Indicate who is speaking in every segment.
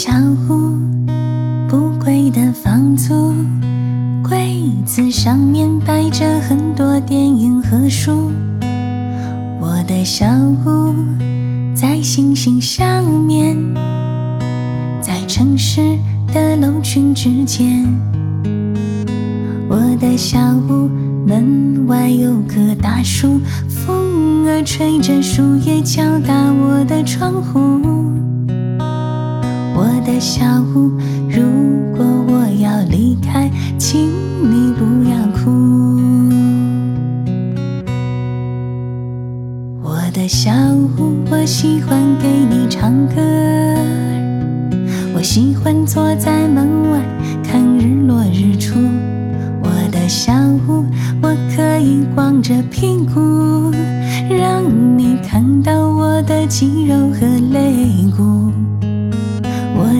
Speaker 1: 小屋不贵的房租，柜子上面摆着很多电影和书。我的小屋在星星上面，在城市的楼群之间。我的小屋门外有棵大树，风儿吹着树叶敲打我的窗户。小屋，如果我要离开，请你不要哭。我的小屋，我喜欢给你唱歌。我喜欢坐在门外看日落日出。我的小屋，我可以光着屁股，让你看到我的肌肉和肋骨。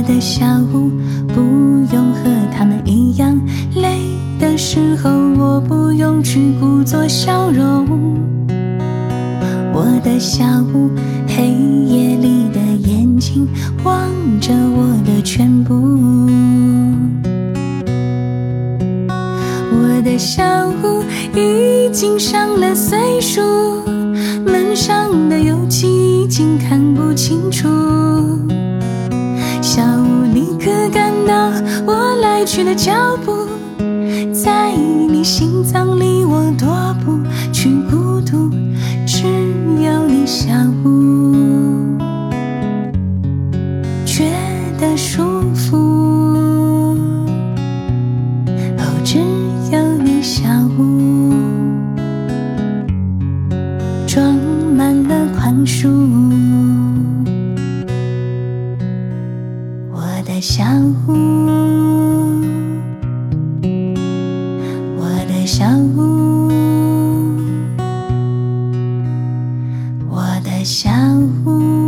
Speaker 1: 的小屋不用和他们一样，累的时候我不用去故作笑容。我的小屋，黑夜里的眼睛望着我的全部。我的小屋已经上了岁数，门上的油漆已经看不清楚。下午，你可感到我来去的脚步，在你心脏里我踱步去孤独，只有你小屋觉得舒服。小屋，我的小屋，我的小屋